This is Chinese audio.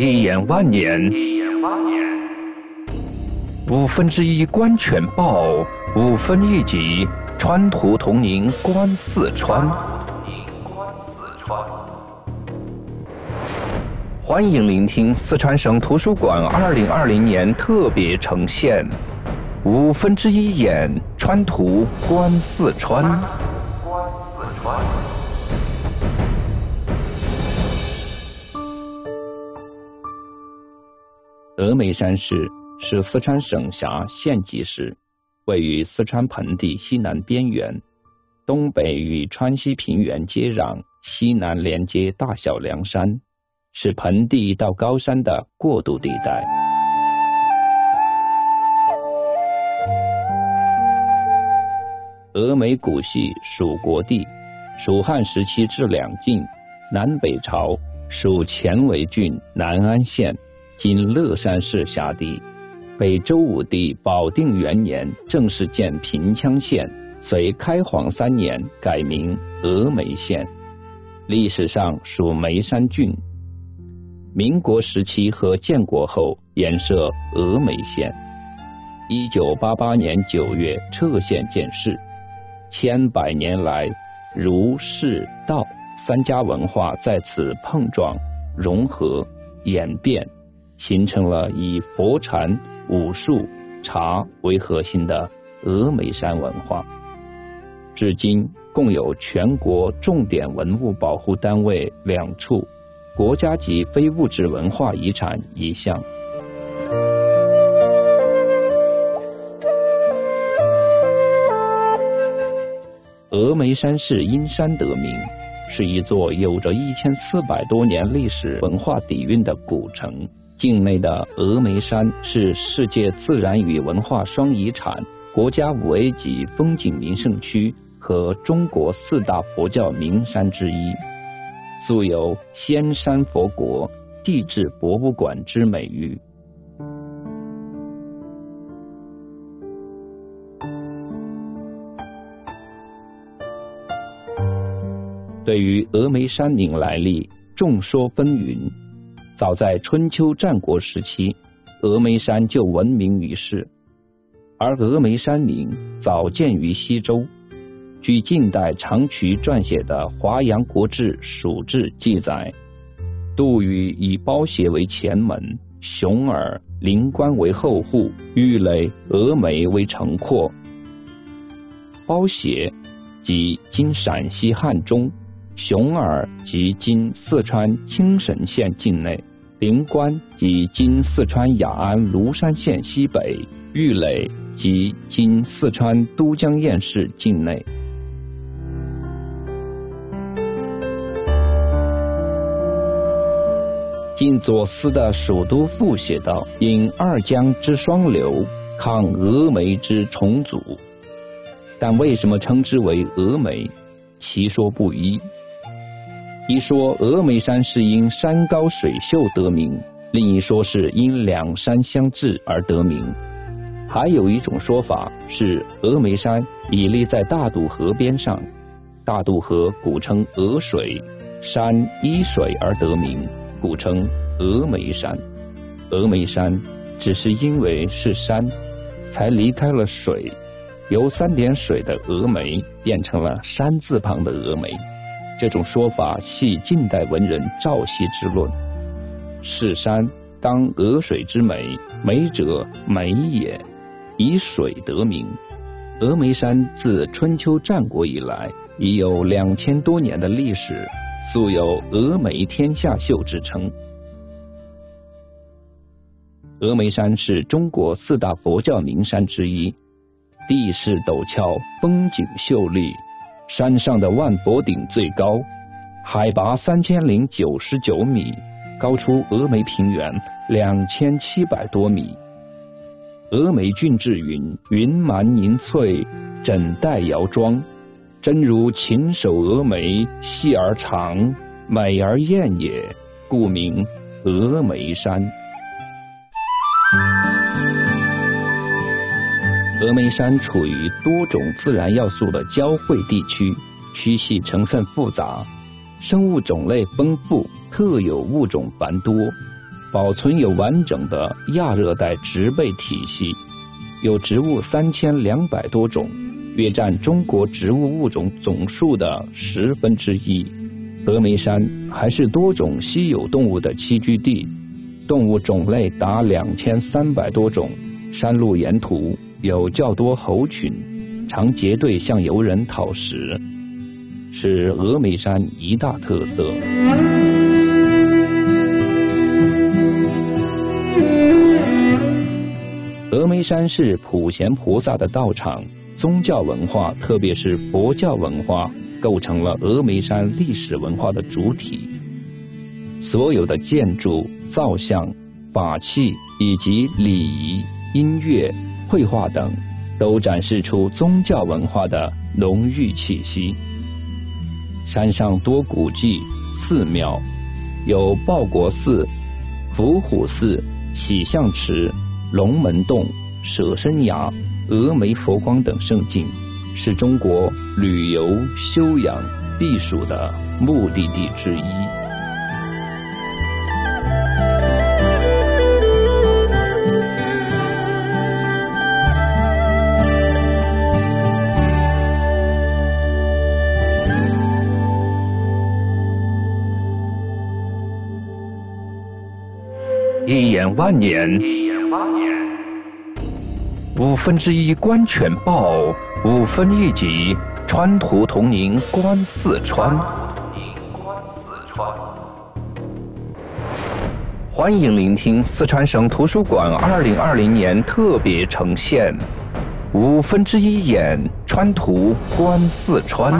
一眼万年，一眼万年五分之一观全豹，五分一级川图同您观四川。欢迎聆听四川省图书馆二零二零年特别呈现《五分之一眼川图观四川》。峨眉山市是四川省辖县级市，位于四川盆地西南边缘，东北与川西平原接壤，西南连接大小凉山，是盆地到高山的过渡地带。峨眉古系属国地，蜀汉时期至两晋，南北朝属前为郡南安县。今乐山市辖地，北周武帝保定元年正式建平羌县，隋开皇三年改名峨眉县，历史上属眉山郡。民国时期和建国后沿设峨眉县。一九八八年九月撤县建市，千百年来儒释道三家文化在此碰撞、融合、演变。形成了以佛禅、武术、茶为核心的峨眉山文化。至今共有全国重点文物保护单位两处，国家级非物质文化遗产一项。峨眉山市因山得名，是一座有着一千四百多年历史文化底蕴的古城。境内的峨眉山是世界自然与文化双遗产、国家五 A 级风景名胜区和中国四大佛教名山之一，素有“仙山佛国”“地质博物馆”之美誉。对于峨眉山名来历，众说纷纭。早在春秋战国时期，峨眉山就闻名于世，而峨眉山名早见于西周。据近代长渠撰写的《华阳国志·蜀志》记载，杜宇以包斜为前门，熊耳、灵官为后户，玉垒、峨眉为城廓。包斜，即今陕西汉中；雄耳，即今四川青神县境内。灵关即今四川雅安芦山县西北，玉垒即今四川都江堰市境内。晋左思的《蜀都赋》写道：“引二江之双流，抗峨眉之重组。”但为什么称之为峨眉？其说不一。一说峨眉山是因山高水秀得名，另一说是因两山相峙而得名，还有一种说法是峨眉山屹立在大渡河边上，大渡河古称峨水，山依水而得名，古称峨眉山。峨眉山只是因为是山，才离开了水，由三点水的峨眉变成了山字旁的峨眉。这种说法系近代文人赵羲之论。是山当峨水之美，美者美也，以水得名。峨眉山自春秋战国以来已有两千多年的历史，素有“峨眉天下秀”之称。峨眉山是中国四大佛教名山之一，地势陡峭，风景秀丽。山上的万佛顶最高，海拔三千零九十九米，高出峨眉平原两千七百多米。峨眉郡志云：“云蛮凝翠，枕带摇庄，真如禽首峨眉，细而长，美而艳也，故名峨眉山。”峨眉山处于多种自然要素的交汇地区，区系成分复杂，生物种类丰富，特有物种繁多。保存有完整的亚热带植被体系，有植物三千两百多种，约占中国植物物种总数的十分之一。峨眉山还是多种稀有动物的栖居地，动物种类达两千三百多种。山路沿途有较多猴群，常结队向游人讨食，是峨眉山一大特色。峨眉山是普贤菩萨的道场，宗教文化，特别是佛教文化，构成了峨眉山历史文化的主体。所有的建筑、造像、法器以及礼仪。音乐、绘画等，都展示出宗教文化的浓郁气息。山上多古迹、寺庙，有报国寺、伏虎寺、喜象池、龙门洞、舍身崖、峨眉佛光等胜境，是中国旅游、休养、避暑的目的地之一。一眼万年，五分之一观全豹，五分一级川图同宁观四川。欢迎聆听四川省图书馆二零二零年特别呈现《五分之一眼川图观四川》。